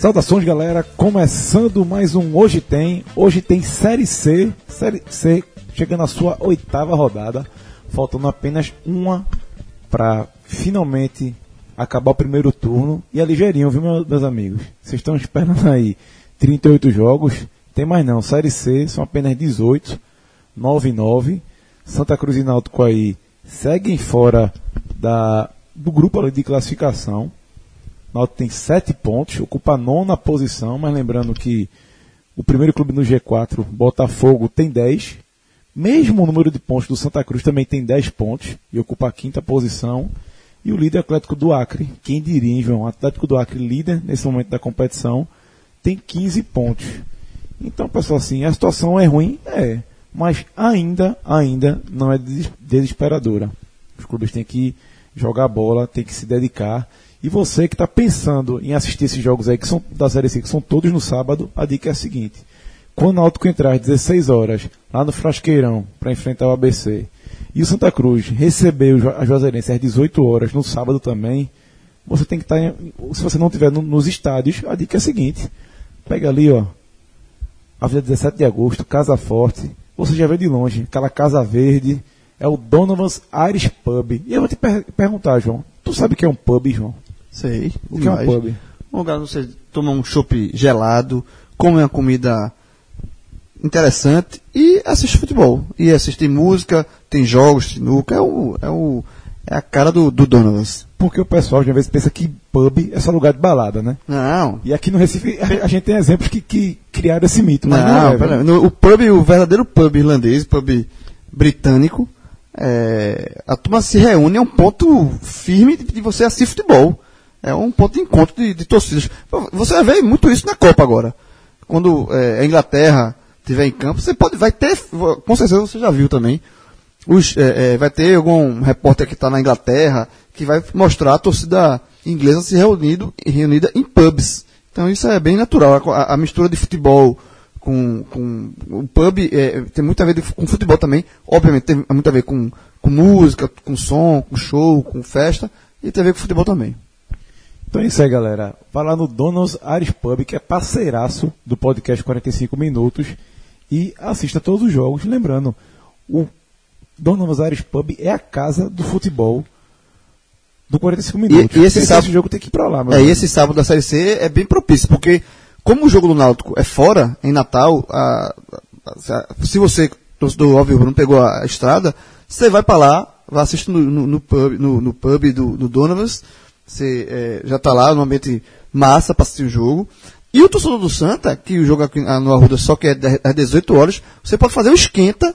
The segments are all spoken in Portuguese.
Saudações, galera. Começando mais um Hoje Tem. Hoje tem Série C. Série C chegando à sua oitava rodada. Faltando apenas uma para finalmente acabar o primeiro turno. E é ligeirinho, viu, meus amigos? Vocês estão esperando aí 38 jogos. Tem mais não. Série C são apenas 18. 9 e 9. Santa Cruz e Náutico aí seguem fora da, do grupo de classificação. Náutico tem sete pontos, ocupa a nona posição, mas lembrando que o primeiro clube no G4, Botafogo, tem 10. Mesmo o número de pontos do Santa Cruz também tem 10 pontos e ocupa a quinta posição. E o líder Atlético do Acre, quem diria, João? Atlético do Acre, líder nesse momento da competição, tem 15 pontos. Então, pessoal, assim, a situação é ruim? É. Mas ainda, ainda não é desesperadora. Os clubes têm que jogar bola, têm que se dedicar. E você que está pensando em assistir esses jogos aí que são da Série C, que são todos no sábado, a dica é a seguinte. Quando o Náutico entrar às 16 horas, lá no Frasqueirão, para enfrentar o ABC, e o Santa Cruz receber a Juazeirense às 18 horas, no sábado também, você tem que estar, tá se você não estiver no, nos estádios, a dica é a seguinte. Pega ali, ó, Avenida 17 de Agosto, Casa Forte, você já vê de longe, aquela Casa Verde, é o Donovan's Irish Pub. E eu vou te per perguntar, João, tu sabe o que é um pub, João? Sei. O que é um pub? Um lugar onde você toma um chopp gelado, come uma comida interessante e assiste futebol. E assiste música, tem jogos, sinuca. É, o, é, o, é a cara do, do Donovans. Porque o pessoal, às vezes, pensa que pub é só lugar de balada, né? Não. E aqui no Recife, a, a gente tem exemplos que, que criaram esse mito. Mas não, não é, no, o pub, o verdadeiro pub irlandês, pub britânico, é, a turma se reúne, é um ponto firme de, de você assistir futebol é um ponto de encontro de, de torcidas. Você vai ver muito isso na Copa agora. Quando é, a Inglaterra estiver em campo, você pode, vai ter, com certeza você já viu também, os, é, é, vai ter algum repórter que está na Inglaterra que vai mostrar a torcida inglesa se reunido, reunida em pubs. Então isso é bem natural. A, a mistura de futebol com, com o pub é, tem muito a ver com futebol também. Obviamente tem muito a ver com, com música, com som, com show, com festa e tem a ver com futebol também. Então é isso aí, galera. Vai lá no Donald's Irish Pub, que é parceiraço do podcast 45 Minutos, e assista todos os jogos. Lembrando, o Donald's Irish Pub é a casa do futebol do 45 Minutos. E, e esse, sábado, esse jogo tem que ir pra lá. É, e esse sábado da Série C é bem propício, porque como o jogo do Náutico é fora, em Natal, a, a, a, se você, torcedor óbvio, não pegou a, estrada, você vai para lá, vai assistir no, no, no, pub, no, no pub do, do você é, já está lá no ambiente massa para assistir o jogo. E o torcedor do Santa, que o jogo aqui no Arruda só que é às 18 horas, você pode fazer o esquenta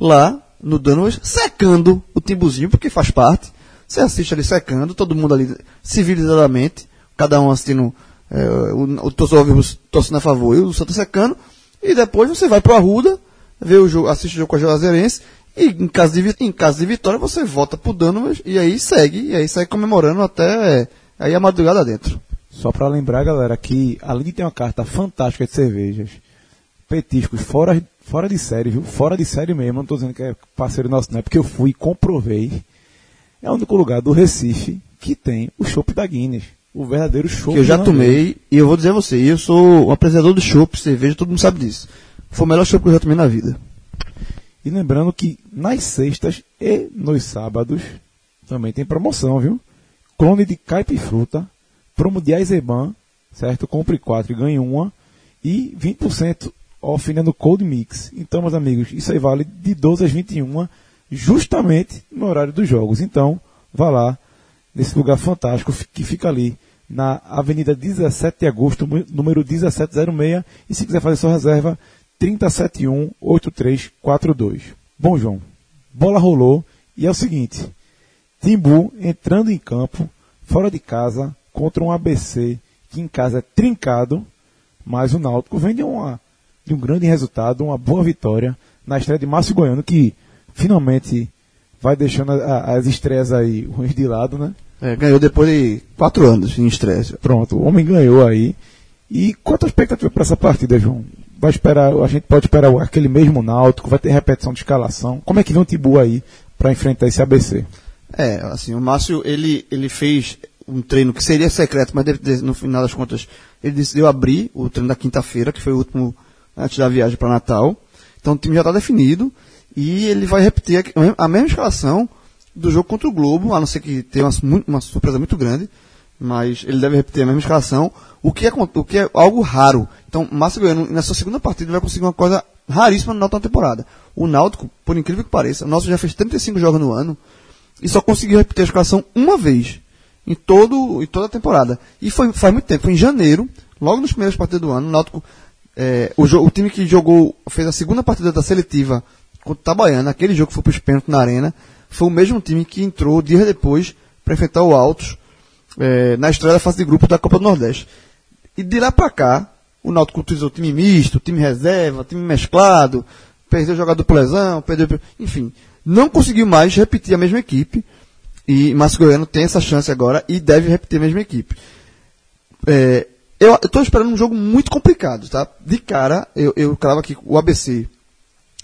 lá no Danos, secando o timbuzinho, porque faz parte. Você assiste ali secando, todo mundo ali civilizadamente, cada um assistindo, é, o, o torcedor torcendo a favor e o Santa secando. E depois você vai para o Arruda, vê o jogo, assiste o jogo com a Juazeirense e em caso de, em caso de vitória, você volta pro dano e aí segue, e aí segue comemorando até aí a madrugada dentro. Só para lembrar, galera, que além de ter uma carta fantástica de cervejas, petiscos fora, fora de série, viu? Fora de série mesmo, não estou dizendo que é parceiro nosso, não é porque eu fui e comprovei. É o único lugar do Recife que tem o chopp da Guinness. O verdadeiro chopp. Que eu já tomei, e eu vou dizer a você, eu sou um apresentador de chopp, cerveja, todo mundo sabe disso. Foi o melhor chopp que eu já tomei na vida. E lembrando que nas sextas e nos sábados também tem promoção, viu? Clone de caipifruta, promo de Aizeban, certo? Compre 4 e ganhe uma. E 20% off no Cold Mix. Então, meus amigos, isso aí vale de 12 às 21, justamente no horário dos jogos. Então, vá lá, nesse lugar fantástico que fica ali na Avenida 17 de Agosto, número 1706. E se quiser fazer sua reserva, 30718342. Bom, João, bola rolou e é o seguinte: Timbu entrando em campo, fora de casa, contra um ABC que em casa é trincado, mas o Náutico vem de, uma, de um grande resultado, uma boa vitória na estreia de Márcio Goiano, que finalmente vai deixando a, as estreias aí ruins de lado, né? É, ganhou depois de quatro anos em estresse. Pronto, o homem ganhou aí. E quanto a expectativa para essa partida, João? Vai esperar, a gente pode esperar aquele mesmo Náutico, vai ter repetição de escalação. Como é que vem o Tibu aí para enfrentar esse ABC? É, assim, o Márcio, ele, ele fez um treino que seria secreto, mas ele, no final das contas, ele decidiu abrir o treino da quinta-feira, que foi o último antes da viagem para Natal. Então o time já está definido e ele vai repetir a mesma escalação do jogo contra o Globo, a não ser que tenha uma, uma surpresa muito grande, mas ele deve repetir a mesma escalação, o que é, o que é algo raro. Então, Márcio Goiano, nessa segunda partida, vai conseguir uma coisa raríssima no Náutico na temporada. O Náutico, por incrível que pareça, o nosso já fez 35 jogos no ano e só conseguiu repetir a escalação uma vez em, todo, em toda a temporada. E foi faz muito tempo, foi em janeiro, logo nos primeiros partidos do ano, o Náutico, é, o, o, time que jogou, fez a segunda partida da seletiva contra o Tabaiana, aquele jogo que foi para os pênaltis na arena, foi o mesmo time que entrou dias depois para enfrentar o Altos é, na estreia da fase de grupo da Copa do Nordeste. E de lá para cá, o Náutico utilizou time misto, time reserva, time mesclado, perdeu jogador por lesão, perdeu, enfim, não conseguiu mais repetir a mesma equipe. E Márcio Goiano tem essa chance agora e deve repetir a mesma equipe. É, eu estou esperando um jogo muito complicado, tá? De cara, eu, eu cravo aqui o ABC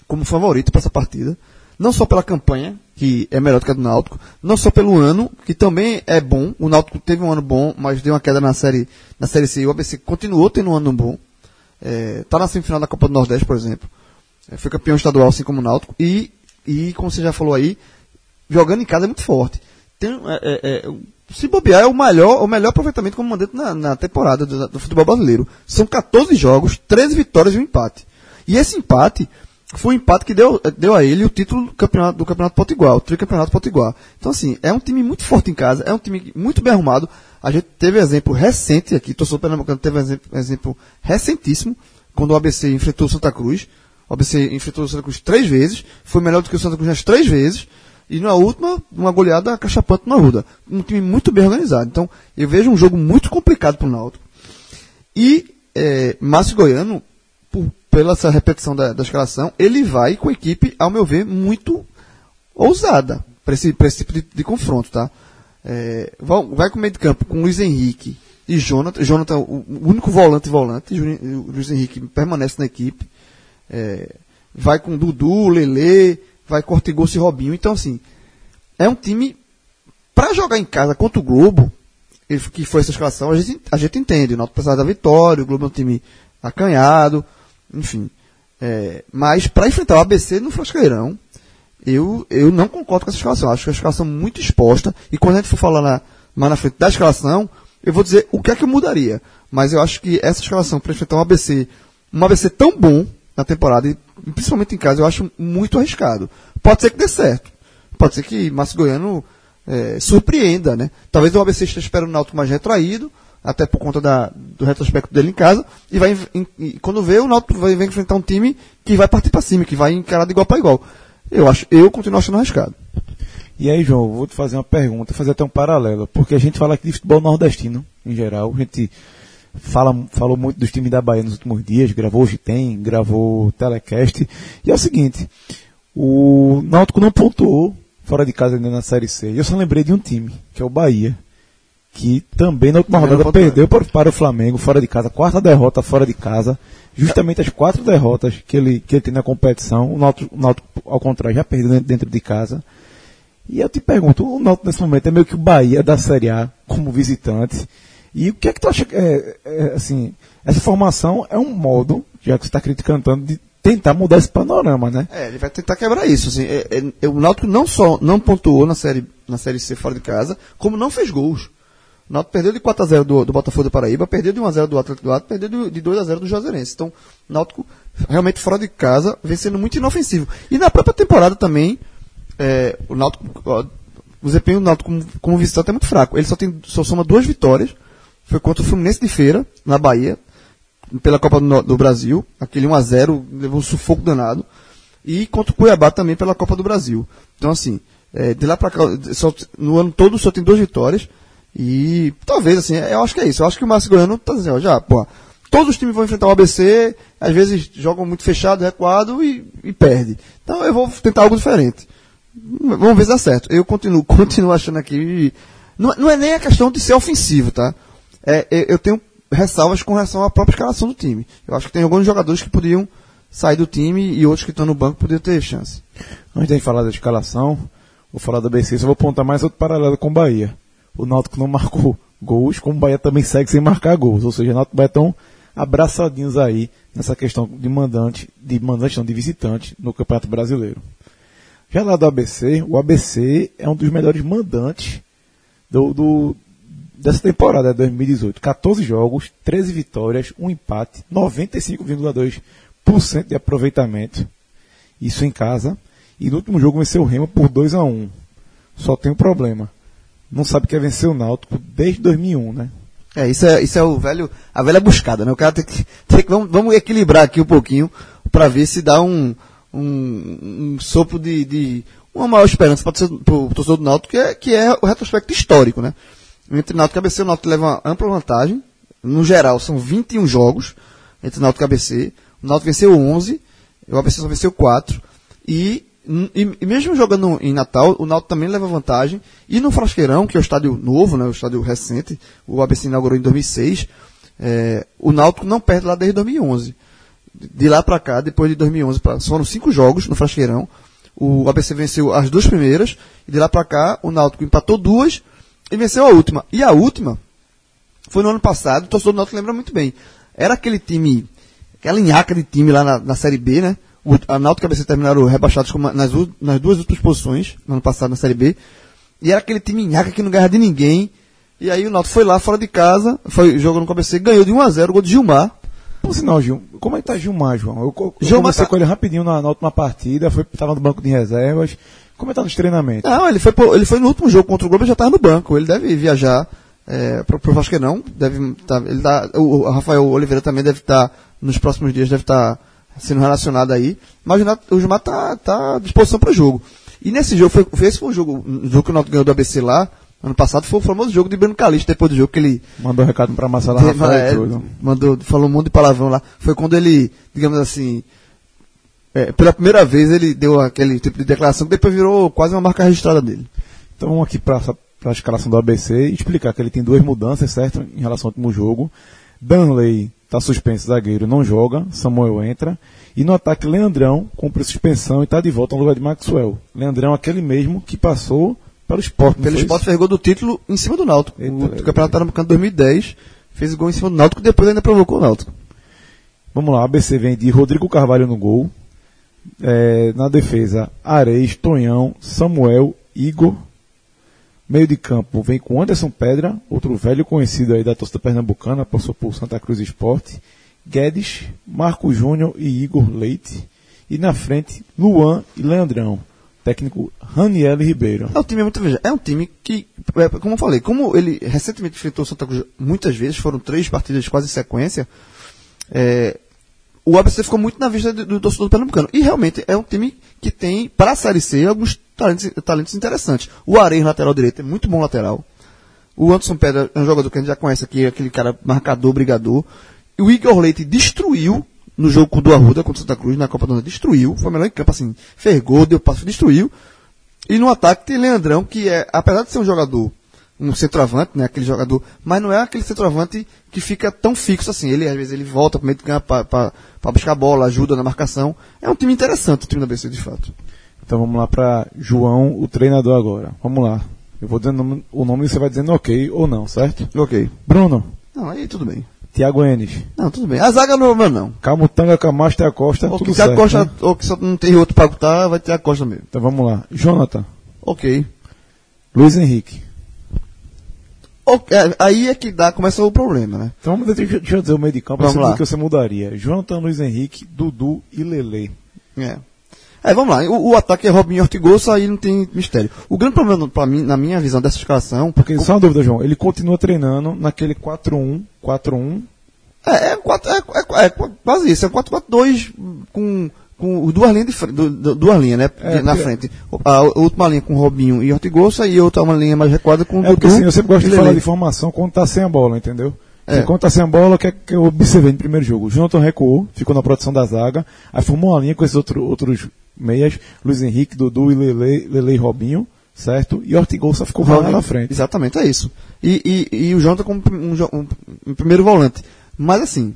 como favorito para essa partida. Não só pela campanha, que é melhor do que a do Náutico, não só pelo ano, que também é bom. O Náutico teve um ano bom, mas deu uma queda na série, na série C. O ABC continuou tendo um ano bom. É, tá na semifinal da Copa do Nordeste, por exemplo. É, foi campeão estadual, assim como o Náutico. E, e, como você já falou aí, jogando em casa é muito forte. Tem, é, é, é se bobear, é o melhor, o melhor aproveitamento como mandante na, na temporada do, do, futebol brasileiro. São 14 jogos, 13 vitórias e um empate. E esse empate foi um empate que deu, deu a ele o título do campeonato, do campeonato Potiguar, o tricampeonato Potiguar. Então, assim, é um time muito forte em casa, é um time muito bem arrumado. A gente teve exemplo recente aqui, torcedor pernambucano teve exemplo, exemplo recentíssimo, quando o ABC enfrentou o Santa Cruz. O ABC enfrentou o Santa Cruz três vezes, foi melhor do que o Santa Cruz nas três vezes, e na última, uma goleada cachapante na Ruda. Um time muito bem organizado. Então, eu vejo um jogo muito complicado para o Náutico. E é, Márcio Goiano, por, pela essa repetição da, da escalação, ele vai com a equipe, ao meu ver, muito ousada para esse, esse tipo de, de confronto, tá? É, vai com o meio de campo com Luiz Henrique e Jonathan. Jonathan, o, único volante volante, Luiz Henrique permanece na equipe. É, vai com Dudu, Lele, vai Cortigoso e Robinho. Então, assim, é um time para jogar em casa contra o Globo, que foi essa escalação, a gente, a gente entende. O Náutico precisava da vitória, o Globo é um time acanhado, enfim. É, mas para enfrentar o ABC no Frasqueirão, eu, eu não concordo com essa escalação. Acho que a escalação é muito exposta. E quando a gente for falar na, mais na frente da escalação, eu vou dizer o que é que eu mudaria. Mas eu acho que essa escalação para enfrentar um ABC, um ABC tão bom na temporada, e principalmente em casa, eu acho muito arriscado. Pode ser que dê certo. Pode ser que Márcio Goiano é, surpreenda, né? Talvez o ABC esteja esperando o Náutico mais retraído, até por conta da, do retrospecto dele em casa, e vai e quando vê, o Náutico vai, enfrentar um time que vai partir para cima, que vai encarar de igual para igual. Eu acho, eu continuo achando arriscado. E aí, João, vou te fazer uma pergunta, fazer até um paralelo, porque a gente fala aqui de futebol nordestino, em geral, a gente fala, falou muito dos times da Bahia nos últimos dias, gravou hoje tem, gravou telecast, e é o seguinte, o Náutico não pontuou fora de casa ainda na Série C, eu só lembrei de um time, que é o Bahia, que também na última rodada perdeu para, para o Flamengo fora de casa, quarta derrota fora de casa, justamente as quatro derrotas que ele, que ele tem na competição, o Náutico, o Náutico ao contrário, já perdeu dentro de casa. E eu te pergunto, o Náutico nesse momento é meio que o Bahia da Série A como visitante. E o que é que tu acha que é, é, assim, essa formação é um modo, já que você está criticando de tentar mudar esse panorama, né? É, ele vai tentar quebrar isso. Assim, é, é, o Náutico não só não pontuou na série, na série C fora de casa, como não fez gols. O Náutico perdeu de 4x0 do, do Botafogo do Paraíba, perdeu de 1x0 do Atlético do Atlético, perdeu de, de 2x0 do Juazeirense. Então, o Náutico realmente fora de casa, vem sendo muito inofensivo. E na própria temporada também, é, o Náutico, ó, o desempenho do Náutico como, como visitante é muito fraco. Ele só, tem, só soma duas vitórias. Foi contra o Fluminense de Feira, na Bahia, pela Copa do, do Brasil. Aquele 1x0 levou um sufoco danado. E contra o Cuiabá também pela Copa do Brasil. Então, assim, é, de lá para cá, só, no ano todo só tem duas vitórias. E talvez, assim, eu acho que é isso. Eu acho que o Márcio Goiano tá dizendo, já, pô, todos os times vão enfrentar o ABC, às vezes jogam muito fechado, recuado e, e perde. Então eu vou tentar algo diferente. Vamos ver se dá certo. Eu continuo, continuo achando aqui. Não, não é nem a questão de ser ofensivo, tá? É, eu tenho ressalvas com relação à própria escalação do time. Eu acho que tem alguns jogadores que podiam sair do time e outros que estão no banco podiam ter chance. Antes de falar da escalação, vou falar da BC, só vou apontar mais outro paralelo com o Bahia. O Náutico não marcou gols, como o Bahia também segue sem marcar gols. Ou seja, o Náutico e o Bahia estão abraçadinhos aí nessa questão de mandante, de mandante não, de visitante no Campeonato Brasileiro. Já lá do ABC, o ABC é um dos melhores mandantes do, do dessa temporada 2018. 14 jogos, 13 vitórias, um empate, 95,2% de aproveitamento. Isso em casa. E no último jogo venceu o Remo por 2 a 1 Só tem um problema. Não sabe que é vencer o Náutico desde 2001, né? É, isso é, isso é o velho, a velha buscada, né? O cara tem que, tem que vamos, vamos equilibrar aqui um pouquinho para ver se dá um, um, um sopro de, de, uma maior esperança para o torcedor do Náutico, que é, que é o retrospecto histórico, né? Entre Náutico e ABC, o Náutico leva uma ampla vantagem. No geral, são 21 jogos entre Náutico e ABC. O Náutico venceu 11, o ABC só venceu 4. E, e, e, mesmo jogando em Natal, o Náutico também leva vantagem. E no Frasqueirão, que é o estádio novo, né, o estádio recente, o ABC inaugurou em 2006, é, o Náutico não perde lá desde 2011. De lá para cá, depois de 2011, pra, foram cinco jogos no Frasqueirão. O ABC venceu as duas primeiras, e de lá para cá, o Náutico empatou duas e venceu a última. E a última foi no ano passado, o torcedor do Náutico lembra muito bem. Era aquele time, aquela linhaca de time lá na, na Série B, né? O, a Náutico e a ABC terminaram rebaixados nas, nas duas últimas posições, no ano passado na Série B. E era aquele time nhaca que não ganhava de ninguém. E aí o Náutico foi lá, fora de casa, foi jogando com a ABC, ganhou de 1 a 0 o gol de Gilmar. Por sinal, Gil, como é que tá Gilmar, João? Eu, eu Gilmar tá... com ele rapidinho na, na última partida, foi, tava no banco de reservas. Como é que tá nos treinamentos? Não, ele foi, ele foi no último jogo contra o Globo e já estava no banco. Ele deve viajar é, pro, pro não Deve tá, ele tá, o, o Rafael Oliveira também deve estar, tá, nos próximos dias, deve estar tá sendo relacionado aí. Mas o Gilmar tá, tá à disposição para o jogo. E nesse jogo, foi, esse foi o jogo, o jogo que o Náutico ganhou do ABC lá, ano passado, foi o famoso jogo de Bruno Calixto, depois do jogo que ele... Mandou um recado para Marcelo Rafael. É, mandou, falou um monte de palavrão lá. Foi quando ele, digamos assim, é, pela primeira vez ele deu aquele tipo de declaração que depois virou quase uma marca registrada dele. Então vamos aqui para a escalação do ABC e explicar que ele tem duas mudanças, certo? Em relação ao último jogo. Danley está suspenso, zagueiro, não joga. Samuel entra. E no ataque, Leandrão cumpre suspensão e está de volta no lugar de Maxwell. Leandrão, aquele mesmo que passou pelo esporte. Pelo esporte fez gol do título em cima do Náutico. Eita, o campeonato Pernambucano 2010 fez gol em cima do Náutico e depois ainda provocou o Náutico. Vamos lá, ABC vem de Rodrigo Carvalho no gol, é, na defesa, Areis, Tonhão, Samuel, Igor. Meio de campo vem com Anderson Pedra, outro velho conhecido aí da torcida pernambucana, passou por Santa Cruz Esporte. Guedes, Marco Júnior e Igor Leite. E na frente, Luan e Leandrão. Técnico Raniel Ribeiro. É um time muito veja, é um time que, é, como eu falei, como ele recentemente enfrentou Santa Cruz muitas vezes, foram três partidas quase em sequência, é, o ABC ficou muito na vista do, do torcedor pernambucano. E realmente é um time que tem, para a Série C, alguns talentos, talentos interessantes. O Areia, lateral direito, é muito bom lateral. O Anderson Pedra é um jogador que a gente já conhece aqui, aquele cara marcador, brigador. E o Igor Leite destruiu no jogo com o Arruda contra o Santa Cruz, na Copa do Mundo, destruiu. Foi melhor em campo, assim, fergou, deu passo, destruiu. E no ataque tem Leandrão, que é, apesar de ser um jogador um centroavante, né, aquele jogador, mas não é aquele centroavante que fica tão fixo assim. Ele às vezes ele volta para meio de campo para buscar a bola, ajuda na marcação. É um time interessante o time da BC de fato. Então vamos lá para João, o treinador agora. Vamos lá. Eu vou dizendo o nome e você vai dizendo ok ou não, certo? Ok. Bruno. Não, aí tudo bem. Tiago Enes. Não, tudo bem. A zaga não, não. Camutanga, Camacho a Costa, ou tudo que certo. Costa, né? Ou que só não tem outro para botar, vai ter a Costa mesmo. Então vamos lá. Jonathan. Ok. Luiz Henrique. É, aí é que dá, começa o problema, né? Então vamos, deixa, deixa eu dizer o meio de campo, vamos lá. que você mudaria. Jonathan, Luiz Henrique, Dudu e Lele. É. É, vamos lá. O, o ataque é Robinho Ortigosa, aí não tem mistério. O grande problema para mim, na minha visão dessa escalação. Porque, o... só uma dúvida, João, ele continua treinando naquele 4-1, 4-1. É, é, é, é, é, quase isso, é 4-4-2 com com duas linhas, de, du, duas linhas né, é, na frente. A, a, última linha com Robinho e Ortigosa e outra uma linha mais recuada com é, Dudu. Assim, eu sempre gosto de falar de formação quando está sem a bola, entendeu? É. Quando está sem a bola, o que, é que eu observei no primeiro jogo? O Jonathan recuou, ficou na proteção da zaga, aí formou uma linha com esses outro, outros meias, Luiz Henrique, Dudu e Lele, Lele e Robinho, certo? E Ortigol só ficou lá na frente. Exatamente, é isso. E, e, e o Jonathan como um, um, um, primeiro volante. Mas assim,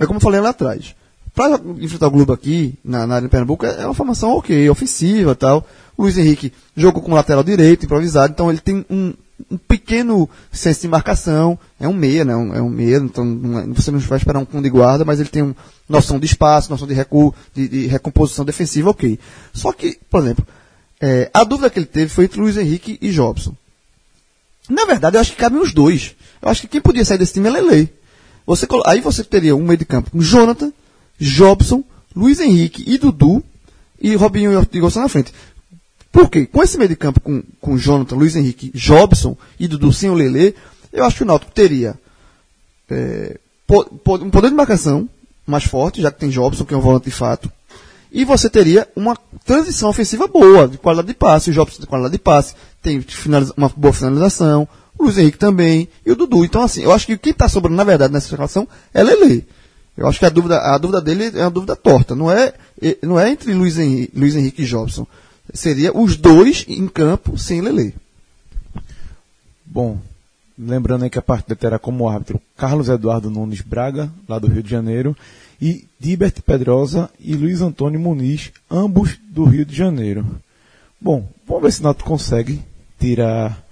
é como eu falei lá atrás. Para enfrentar o Globo aqui, na, na área de Pernambuco, é uma formação ok, ofensiva tal. O Luiz Henrique jogou como lateral direito, improvisado, então ele tem um, um pequeno senso de marcação. É um meia, né? é um meia, então não é, você não vai esperar um fundo de guarda, mas ele tem uma noção de espaço, noção de recuo, de, de recomposição defensiva, ok. Só que, por exemplo, é, a dúvida que ele teve foi entre Luiz Henrique e Jobson. Na verdade, eu acho que cabem os dois. Eu acho que quem podia sair desse time é Lele. Você, aí você teria um meio de campo com Jonathan, Jobson, Luiz Henrique e Dudu, e Robinho e Ortigosa na frente. Por quê? Com esse meio de campo com, com Jonathan, Luiz Henrique, Jobson e Dudu sem o Lele, eu acho que o Náutico teria é, um poder de marcação mais forte, já que tem Jobson, que é um volante de fato, e você teria uma transição ofensiva boa, de qualidade de passe, o Jobson de qualidade de passe, tem uma boa finalização, o Luiz Henrique também, e o Dudu. Então, assim, eu acho que quem está sobrando, na verdade, nessa relação é Lele. Eu acho que a dúvida, a dúvida dele é uma dúvida torta. Não é, não é entre Luiz Henrique, Luiz Henrique e Jobson. Seria os dois em campo sem Lele. Bom, lembrando aí que a partida terá como árbitro Carlos Eduardo Nunes Braga, lá do Rio de Janeiro, e Dibert Pedrosa e Luiz Antônio Muniz, ambos do Rio de Janeiro. Bom, vamos ver se o Nato consegue tirar.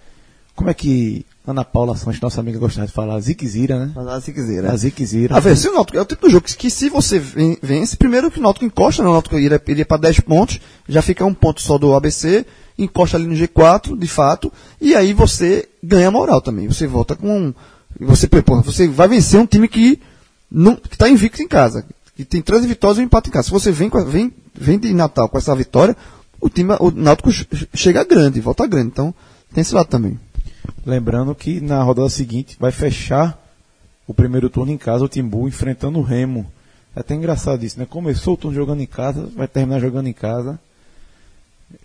Como é que Ana Paula Santos, nossa amiga, gostava de falar Ziquezira, né? A Ziquezira. A Ziquezira. A ver, se o Náutico, é o tipo de jogo que, que se você vence, primeiro que o Náutico encosta, né? o Náutico iria, iria para 10 pontos, já fica um ponto só do ABC, encosta ali no G4, de fato, e aí você ganha moral também. Você volta com. Você, porra, você vai vencer um time que não, que está invicto em casa, que tem três vitórias e um empate em casa. Se você vem, vem, vem de Natal com essa vitória, o time, o Náutico chega grande, volta grande. Então, tem esse lado também. Lembrando que na rodada seguinte vai fechar o primeiro turno em casa, o Timbu enfrentando o Remo. É até engraçado isso, né? Começou o turno jogando em casa, vai terminar jogando em casa.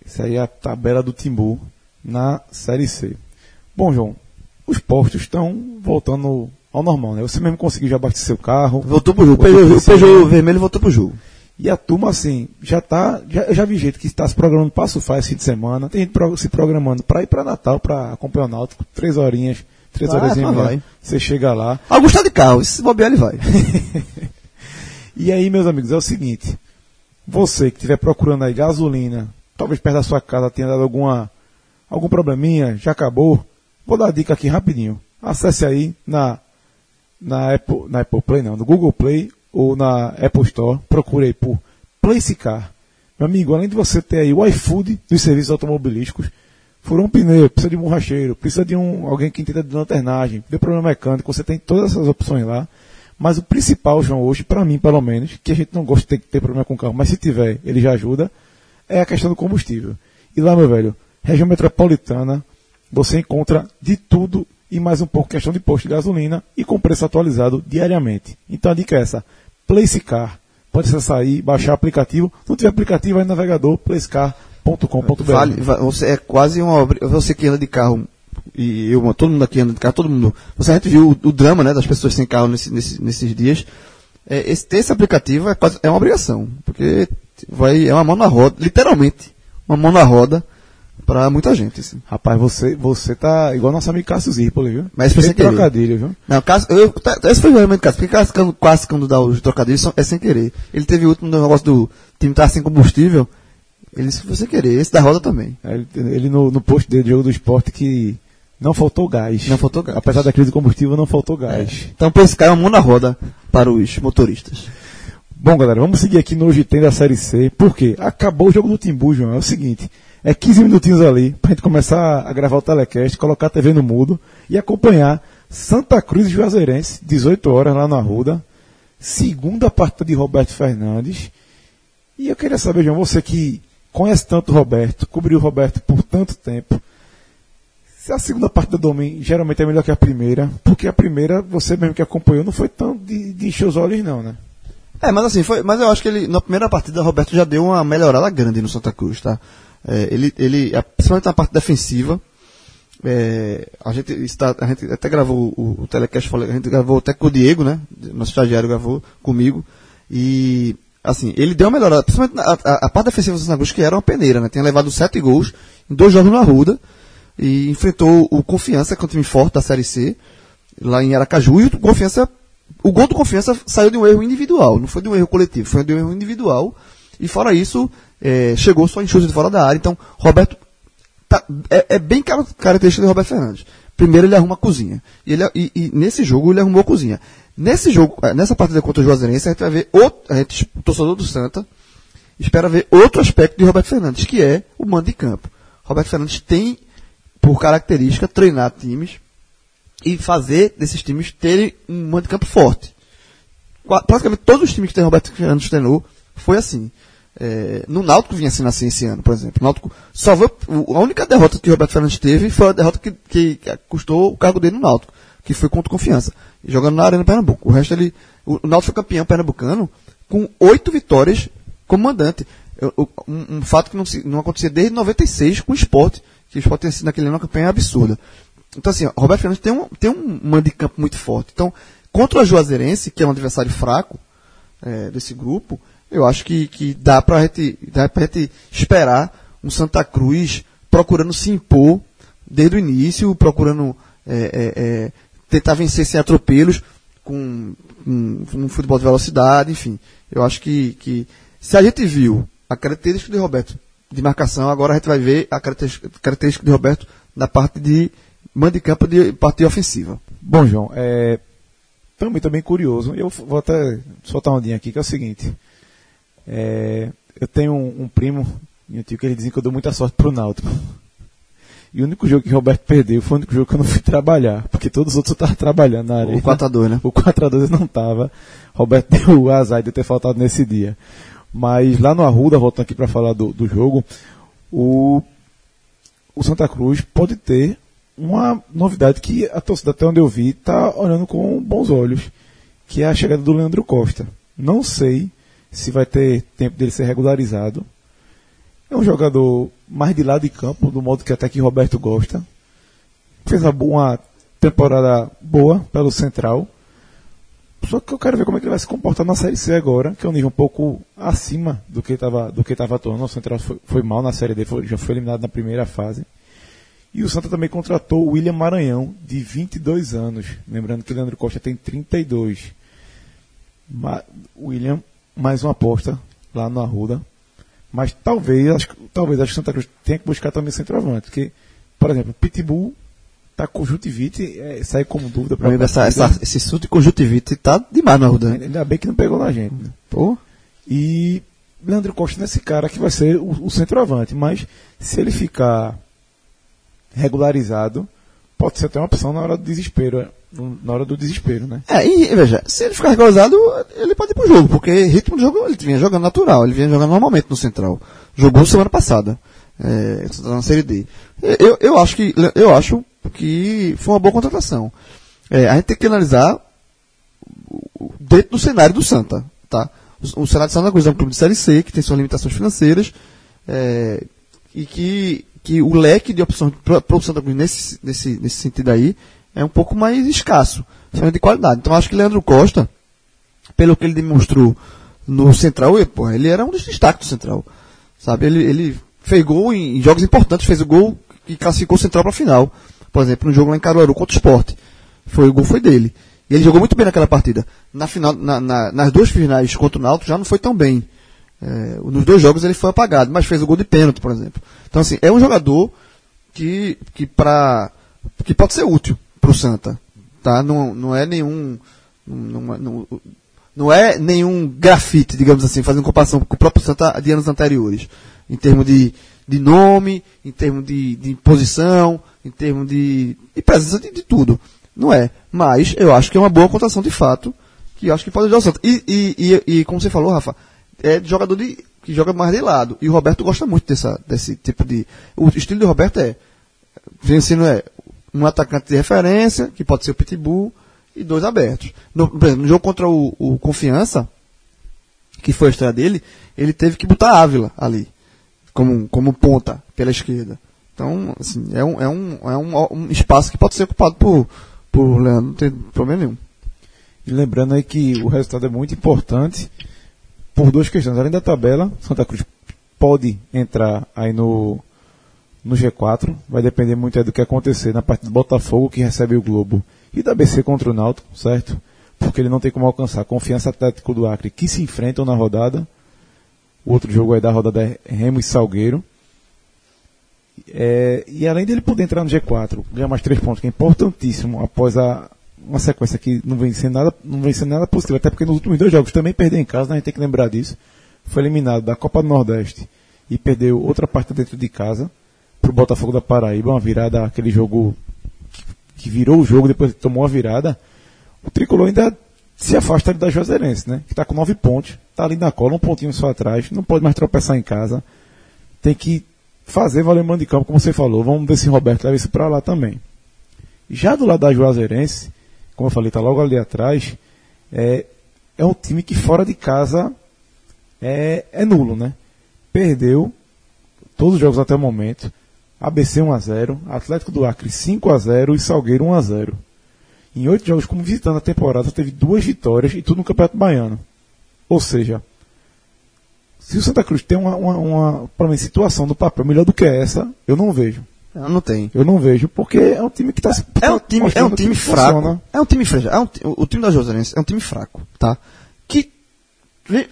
Isso aí é a tabela do Timbu na Série C. Bom, João, os postos estão voltando ao normal, né? Você mesmo conseguiu já abastecer o carro. Voltou pro jogo. O Peugeot, o Peugeot vermelho voltou pro jogo. E a turma, assim, já tá. Já, eu já vi gente que está se programando para surfar esse fim de semana. Tem gente se programando para ir para Natal, para acompanhar o Náutico. Três horinhas, três horas e meia. Você chega lá. Augusto de carro, se bobear ele vai. e aí, meus amigos, é o seguinte. Você que estiver procurando aí gasolina, talvez perto da sua casa tenha dado alguma, algum probleminha, já acabou. Vou dar a dica aqui rapidinho. Acesse aí na, na, Apple, na Apple Play, não, no Google Play ou na Apple Store, procurei por Placecar. Meu amigo, além de você ter aí o iFood dos serviços automobilísticos, furou um pneu, precisa de um borracheiro, precisa de um, alguém que entenda de lanternagem, deu problema mecânico, você tem todas essas opções lá. Mas o principal, João, hoje, para mim pelo menos, que a gente não gosta de ter, ter problema com o carro, mas se tiver, ele já ajuda, é a questão do combustível. E lá, meu velho, região metropolitana, você encontra de tudo e mais um pouco questão de posto de gasolina e com preço atualizado diariamente. Então a dica é essa, Place Car. Pode acessar aí, baixar aplicativo. Se não tiver aplicativo, no navegador placecar.com.br. Vale, você é quase uma você que anda de carro e eu, todo mundo aqui anda de carro, todo mundo. Você a gente viu o, o drama, né, das pessoas sem carro nesse, nesse, nesses dias. É, esse, ter esse aplicativo é, quase, é uma obrigação, porque vai é uma mão na roda, literalmente, uma mão na roda pra muita gente. Assim. Rapaz, você, você tá igual nosso amigo Cássio Zirpoli, viu? Mas foi sem trocadilho, viu? Não, Cássio, eu, tá, esse foi realmente Cássio, porque Cássio, quase quando dá os trocadilhos é sem querer. Ele teve o último negócio do time tá sem combustível, ele disse que sem querer. Esse da roda também. É, ele, ele no, no post dele, jogo do esporte, que não faltou gás. Não faltou gás. Apesar da crise do combustível, não faltou gás. É. Então, por esse cara, é uma mão na roda para os motoristas. Bom, galera, vamos seguir aqui no Hoje Tem da Série C. Por quê? Acabou o jogo do Timbu, João. É o seguinte. É 15 minutinhos ali para a gente começar a gravar o telecast, colocar a TV no mudo e acompanhar Santa Cruz e Juazeirense, 18 horas lá na Ruda. Segunda partida de Roberto Fernandes. E eu queria saber, João, você que conhece tanto o Roberto, cobriu o Roberto por tanto tempo, se a segunda partida do homem geralmente é melhor que a primeira, porque a primeira, você mesmo que acompanhou, não foi tão de, de encher os olhos, não, né? É, mas assim, foi, mas eu acho que ele, na primeira partida, o Roberto já deu uma melhorada grande no Santa Cruz, tá? É, ele, ele, principalmente na parte defensiva, é, a, gente está, a gente até gravou o, o telecast, a gente gravou até com o Diego, né? Nosso estagiário gravou comigo. E, assim, ele deu uma melhorada, principalmente a, a, a parte defensiva do Santa que era uma peneira, né? Tinha levado sete gols em dois jogos no Arruda, e enfrentou o Confiança, que é um time forte da Série C, lá em Aracaju, e o Confiança, o gol do Confiança saiu de um erro individual, não foi de um erro coletivo, foi de um erro individual, e fora isso, é, chegou só chute de fora da área, então Roberto, tá, é, é, bem característico de Roberto Fernandes. Primeiro ele arruma a cozinha, e, ele, e, e nesse jogo ele arrumou a cozinha. Nesse jogo, é, nessa partida contra o Juazeirense, a gente vai ver outro, a gente, o torcedor do Santa, espera ver outro aspecto de Roberto Fernandes, que é o mando de campo. Roberto Fernandes tem, por característica, treinar times e fazer desses times terem um mando de campo forte. Praticamente todos os times que tem Roberto Fernandes treinou foi assim. É, no Náutico vinha sendo assim esse ano, por exemplo. O Náutico foi, a única derrota que o Roberto Fernandes teve foi a derrota que, que, custou o cargo dele no Náutico, que foi contra Confiança, jogando na Arena Pernambuco. O resto ele, o, Náutico foi campeão pernambucano com oito vitórias como mandante. Um, um, fato que não, não acontecia desde 96 com o esporte, que o esporte tem sido naquele ano uma campanha absurda. Então, assim, o Roberto Fernandes tem um, tem um mando de campo muito forte. Então, contra o Juazeirense, que é um adversário fraco é, desse grupo, eu acho que, que dá para a gente esperar um Santa Cruz procurando se impor desde o início, procurando é, é, é tentar vencer sem atropelos, com, com, um futebol de velocidade, enfim. Eu acho que, que se a gente viu a característica de Roberto de marcação, agora a gente vai ver a característica de Roberto na parte de mando de campo de partida ofensiva. Bom, João, é, também também curioso. Eu vou até soltar uma ondinha aqui, que é o seguinte. É, eu tenho um, um primo, meu tio, que ele dizia que eu dou muita sorte pro Náutico. E o único jogo que o Roberto perdeu foi o único jogo que eu não fui trabalhar, porque todos os outros eu trabalhando na área. O 4x2, né? O 4x2 eu não estava. Roberto deu o azar de ter faltado nesse dia. Mas lá no Arruda, voltando aqui para falar do, do jogo, o, o Santa Cruz pode ter uma novidade que a torcida, até onde eu vi, está olhando com bons olhos, que é a chegada do Leandro Costa. Não sei se vai ter tempo dele ser regularizado. É um jogador mais de lado de campo, do modo que até que Roberto gosta. Fez uma temporada boa pelo Central. Só que eu quero ver como é que ele vai se comportar na Série C agora, que é um nível um pouco acima do que estava do que estava atuando. O Central foi, foi, mal na Série D, foi, já foi eliminado na primeira fase. E o Santa também contratou o William Maranhão, de 22 anos. Lembrando que o Leandro Costa tem 32. Ma William, mais uma aposta lá no Arruda. Mas talvez, acho, talvez acho que Santa Cruz tenha que buscar também centroavante. Porque, por exemplo, Pitbull tá conjuntivite, é, sai como dúvida para essa, essa, Esse surto de conjuntivite tá demais na Ruda. Ainda bem que não pegou na gente. Né? Pô. E Leandro Costa nesse cara que vai ser o, o centroavante, mas se ele ficar regularizado, pode ser até uma opção na hora do desespero. É, na hora do desespero, né? É, e veja, se ele ficar regularizado, ele pode ir pro jogo, porque ritmo de jogo ele vinha jogando natural, ele vinha jogando normalmente no Central. Jogou semana passada. É, na Série D. Eu, eu acho que eu acho que foi uma boa contratação. É, a gente tem que analisar dentro do cenário do Santa. Tá? O, o cenário do Santa Cruz é um clube de Série C, que tem suas limitações financeiras, é, e que, que o leque de opções para o Santa Cruz nesse, nesse, nesse sentido aí é um pouco mais escasso, de qualidade. Então acho que Leandro Costa, pelo que ele demonstrou no Central, ele era um dos destaques do Central. Sabe, ele, ele fez gol em, em jogos importantes, fez o gol que classificou o Central para a final. Por exemplo, no jogo lá em Caruaru contra o Sport. Foi, o gol foi dele. E ele jogou muito bem naquela partida. Na final, na, na, nas duas finais contra o Náutico já não foi tão bem. É, nos dois jogos ele foi apagado, mas fez o gol de pênalti, por exemplo. Então, assim, é um jogador que, que, pra, que pode ser útil para o Santa. Tá? Não, não é nenhum. Não, não, não é nenhum grafite, digamos assim, fazendo comparação com o próprio Santa de anos anteriores. Em termos de, de nome, em termos de, de posição, em termos de, de presença de, de, tudo. Não é. Mas eu acho que é uma boa contação de fato, que eu acho que pode ajudar o Santos. E, e, e, e, como você falou, Rafa, é jogador de, que joga mais de lado. E o Roberto gosta muito dessa, desse tipo de. O estilo do Roberto é. Vencendo é um atacante de referência, que pode ser o Pitbull, e dois abertos. No, no jogo contra o, o Confiança, que foi a estreia dele, ele teve que botar Ávila ali como, como ponta pela esquerda. Então, assim, é um, é um, é um, um espaço que pode ser ocupado por, por Leandro, não tem problema nenhum. E lembrando aí que o resultado é muito importante por duas questões. Além da tabela, Santa Cruz pode entrar aí no, no G4. Vai depender muito do que acontecer na parte do Botafogo, que recebe o Globo, e da BC contra o Náutico, certo? Porque ele não tem como alcançar confiança Atlético do Acre, que se enfrentam na rodada. O outro jogo aí da rodada é Remo e Salgueiro. É, e além dele poder entrar no G4, ganhar mais três pontos, que é importantíssimo após a, uma sequência que não vem sendo nada, não vem sendo nada possível, até porque nos últimos dois jogos também perdeu em casa, né? a gente tem que lembrar disso. Foi eliminado da Copa do Nordeste e perdeu outra parte dentro de casa para o Botafogo da Paraíba, uma virada, aquele jogo que, virou o jogo, depois tomou a virada. O tricolor ainda se afasta da Juazeirense, né? Que está com nove pontos, está ali na cola, um pontinho só atrás, não pode mais tropeçar em casa. Tem que fazer valer mando de campo, como você falou. Vamos ver se o Roberto leva isso para lá também. Já do lado da Juazeirense, como eu falei, está logo ali atrás, é, é um time que fora de casa é, é nulo, né? Perdeu todos os jogos até o momento. ABC 1x0, Atlético do Acre 5x0 e Salgueiro 1x0. Em oito jogos como visitante na temporada, teve duas vitórias e tudo no Campeonato Baiano. Ou seja, se o Santa Cruz tem uma, uma, uma para mim, situação do papel melhor do que essa, eu não vejo. Eu não tem. Eu não vejo, porque é um time que está É um time, é um time fraco. Funciona. É um time fraco. É um, o time da Joserense é um time fraco, tá? Que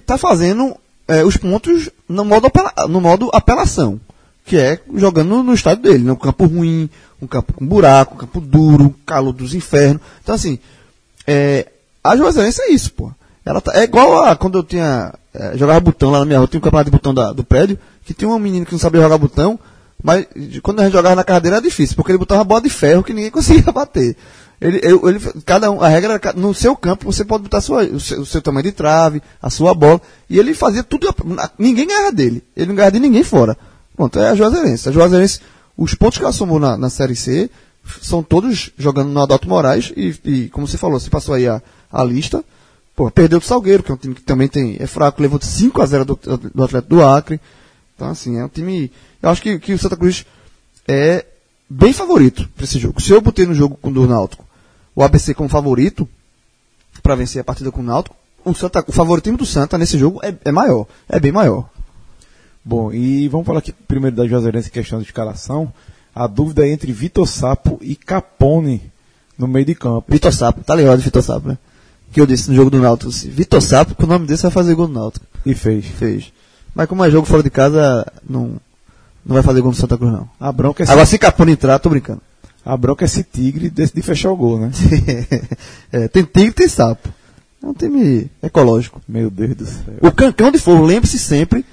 tá fazendo é, os pontos no modo, apela, no modo apelação. Que é jogando no estádio dele, né? um campo ruim, um campo com buraco, um campo duro, calor dos infernos. Então, assim, é, a Juazeirense é isso, pô. Ela tá, é igual a quando eu tinha. É, jogava botão lá na minha rua, tinha um campeonato de botão da, do prédio, que tinha um menino que não sabia jogar botão, mas quando a gente jogava na cadeira era difícil, porque ele botava bola de ferro que ninguém conseguia bater. Ele, ele, cada um, a regra era, no seu campo você pode botar sua, o, seu, o, seu, tamanho de trave, a sua bola, e ele fazia tudo, ninguém ganhava dele, ele não ganhava de ninguém fora. Pronto, é a Juazeirense. A Juazeirense, os pontos que ela somou na, na Série C, são todos jogando no Adalto Moraes, e, e, como você falou, você passou aí a, a lista, pô, perdeu do Salgueiro, que é um time que também tem, é fraco, levou 5 a 0 do, do Atlético do Acre, então assim, é um time, eu acho que, que o Santa Cruz é bem favorito para esse jogo. Se eu botei no jogo com o Náutico o ABC como favorito para vencer a partida com o Náutico, o, Santa, o favoritismo do Santa nesse jogo é, é maior, é bem maior. Bom, e vamos falar aqui primeiro da Juazeirense em questão de escalação. A dúvida é entre Vitor Sapo e Capone no meio de campo. Vitor Sapo, tá ligado Vitor Sapo, né? Que eu disse no jogo do Náutico, assim, Vitor Sapo, com o nome desse vai fazer gol no Náutico. E fez. Fez. Mas como é jogo fora de casa, não, não vai fazer gol no Santa Cruz, não. A bronca é Agora, se Capone entrar, tô brincando. A bronca é esse tigre de fechar o gol, né? é, tem tigre tem sapo. É um time ecológico. Meu Deus do céu. O Cancão de Fogo, lembre-se sempre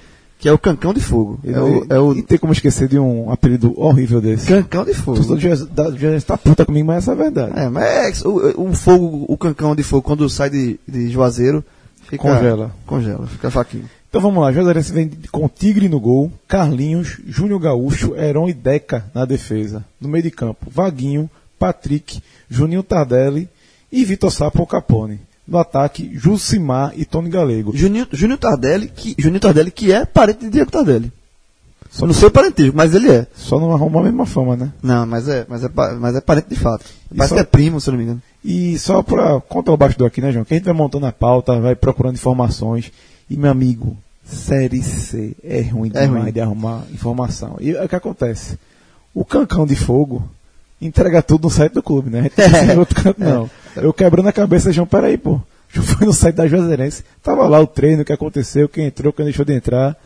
que é o Cancão de Fogo. é o, é o... E tem como esquecer de um apelido horrível desse. Cancão de Fogo. Tu já está puta comigo, mas essa é a verdade. É, mas é, o, o fogo, o Cancão de Fogo, quando sai de, de Juazeiro, fica, congela. Congela, fica faquinho. Então vamos lá, Juazeirense vem com Tigre no gol, Carlinhos, Júnior Gaúcho, Heron e Deca na defesa. No meio de campo, Vaguinho, Patrick, Juninho Tardelli e Vitor Sapo Capone. No ataque, Jusimar e Tony Galego. Juninho, Juninho, Tardelli, que, Juninho Tardelli, que é parente de Diego Tardelli. Só não sei o parentismo, mas ele é. Só não arruma a mesma fama, né? Não, mas é, mas é, mas é parente de fato. Parece só, que é primo, se não me engano. E só para contar o bastidor aqui, né, João? Que a gente vai montando a pauta, vai procurando informações. E, meu amigo, Série C é ruim é demais ruim. de arrumar informação. E o que acontece? O Cancão de Fogo entrega tudo no site do clube, né? É. outro canto, não. É. Eu quebrando a cabeça, João, peraí, pô. Eu fui no site da Juazeirense, tava lá o treino, o que aconteceu, quem entrou, quem deixou de entrar.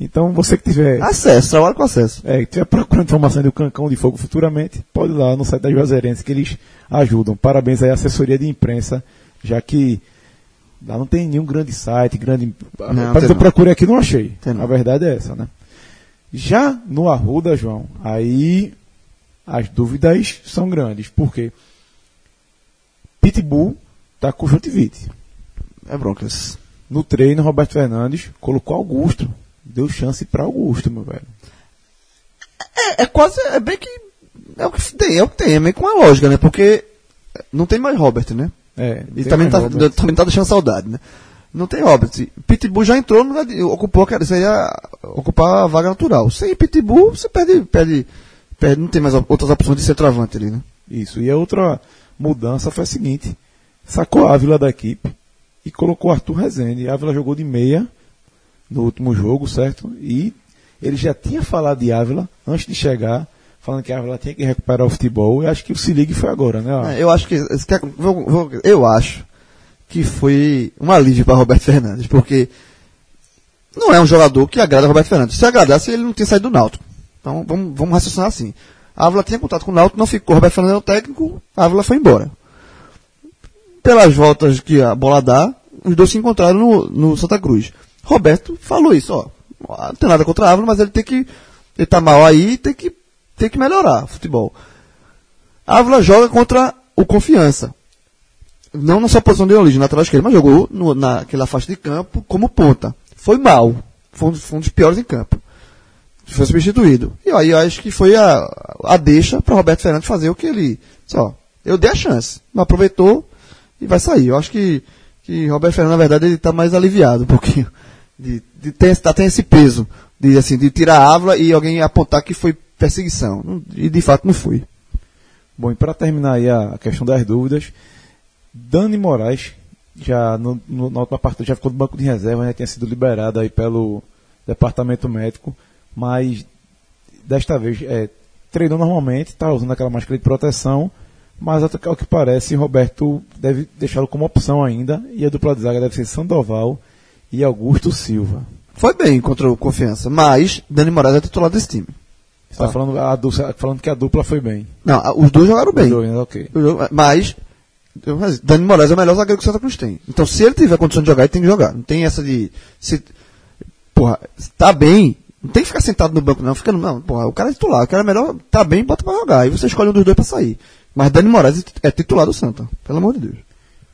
Então, você que tiver. Acesso, trabalho com acesso. É, que tiver procurando informação do Cancão de Fogo futuramente, pode ir lá no site da Juazeirense, que eles ajudam. Parabéns aí à assessoria de imprensa, já que Lá não tem nenhum grande site, grande. Mas eu procurei aqui não achei. Não. A verdade é essa, né? Já no Arruda, João, aí as dúvidas são grandes. Por quê? Pitbull tá com conjuntivite. É broncas. No treino, Roberto Fernandes colocou Augusto. Deu chance para Augusto, meu velho. É, é, quase. É bem que. É o que tem, é o que tem. É meio com a lógica, né? Porque não tem mais Robert, né? É, e também tá, também tá deixando saudade, né? Não tem Robert. Pitbull já entrou, no, ocupou, seria ocupar a vaga natural. Sem Pitbull, você perde, perde, não tem mais outras opções de centroavante ali, né? Isso. E a outra mudança foi a seguinte: sacou a Ávila da equipe e colocou Arthur Rezende. A Ávila jogou de meia no último jogo, certo? E Ele já tinha falado de Ávila antes de chegar, falando que a Ávila tinha que recuperar o futebol. Eu acho que o Se Ligue foi agora, né? É, eu acho que. Eu acho que foi um alívio para Roberto Fernandes, porque não é um jogador que agrada Roberto Fernandes. Se agradasse, ele não tinha saído do Náutico. Então vamos, vamos raciocinar assim. A Ávila tinha contato com o Náutico, não ficou. Roberto Fernandes é o técnico, a Ávila foi embora. Pelas voltas que a bola dá, os dois se encontraram no, no Santa Cruz. Roberto falou isso, ó. Não tem nada contra a Ávila, mas ele tem que. Ele tá mal aí tem que, tem que melhorar futebol. A Ávila joga contra o Confiança. Não na sua posição de origem, lateral esquerdo, mas jogou no, naquela faixa de campo como ponta. Foi mal. Foi um, foi um dos piores em campo. Foi substituído. E aí eu acho que foi a, a deixa para Roberto Fernandes fazer o que ele. Só, eu dei a chance. Não aproveitou e vai sair. Eu acho que, que Roberto Fernandes, na verdade, ele está mais aliviado um pouquinho. De, de ter, tá, tem esse peso de, assim, de tirar a ávila e alguém apontar que foi perseguição. E de fato não foi. Bom, e para terminar aí a questão das dúvidas, Dani Moraes, já no, no, na última partida, já ficou no banco de reserva, né, tinha sido liberado aí pelo departamento médico, mas desta vez é, treinou normalmente, está usando aquela máscara de proteção, mas ao que parece, Roberto deve deixá-lo como opção ainda, e a dupla de zaga deve ser Sandoval e Augusto Silva. Foi bem contra o Confiança, mas Dani Moraes é titular desse time. Você está falando, a, falando que a dupla foi bem. Não, os dois jogaram bem. Dois, né? okay. Mas Dani Moraes é o melhor zagueiro que o Santa Cruz tem. Então, se ele tiver condição de jogar, ele tem que jogar. Não tem essa de. Se, porra, tá bem, não tem que ficar sentado no banco, não. Fica, não, porra, o cara é titular, o cara é melhor, tá bem, bota pra jogar. Aí você escolhe um dos dois pra sair. Mas Dani Moraes é titular do Santa, pelo amor de Deus.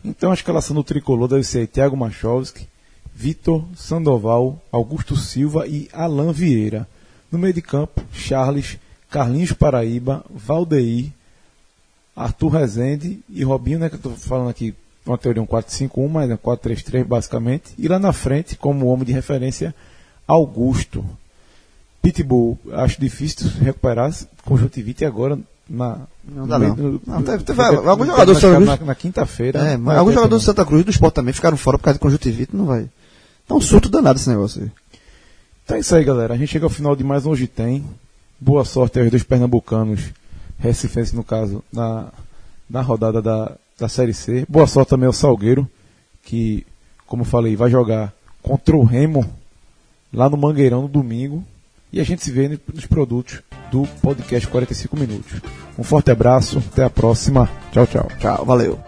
Então a escalação do tricolor deve ser Thiago Machovski, Vitor Sandoval, Augusto Silva e Alain Vieira. No meio de campo, Charles, Carlinhos Paraíba, Valdeir, Arthur Rezende e Robinho, né, que eu estou falando aqui, uma teoria um 4-5-1, mas é um 4-3-3 basicamente. E lá na frente, como homem de referência, Augusto. Pitbull, acho difícil recuperar conjuntivite agora na. Não dá não. No, não teve, teve, alguns jogadores na, na, na quinta-feira. É, mas alguns jogadores do Santa Cruz e do Sport também ficaram fora por causa de conjuntivite, não vai. Tá um surto danado esse negócio aí. Então é isso aí, galera. A gente chega ao final de mais um Hoje Tem. Boa sorte aos dois pernambucanos Recifense, no caso, na, na rodada da, da Série C. Boa sorte também ao Salgueiro, que, como falei, vai jogar contra o Remo lá no Mangueirão no domingo. E a gente se vê nos produtos do podcast 45 Minutos. Um forte abraço, até a próxima. Tchau, tchau. Tchau, valeu.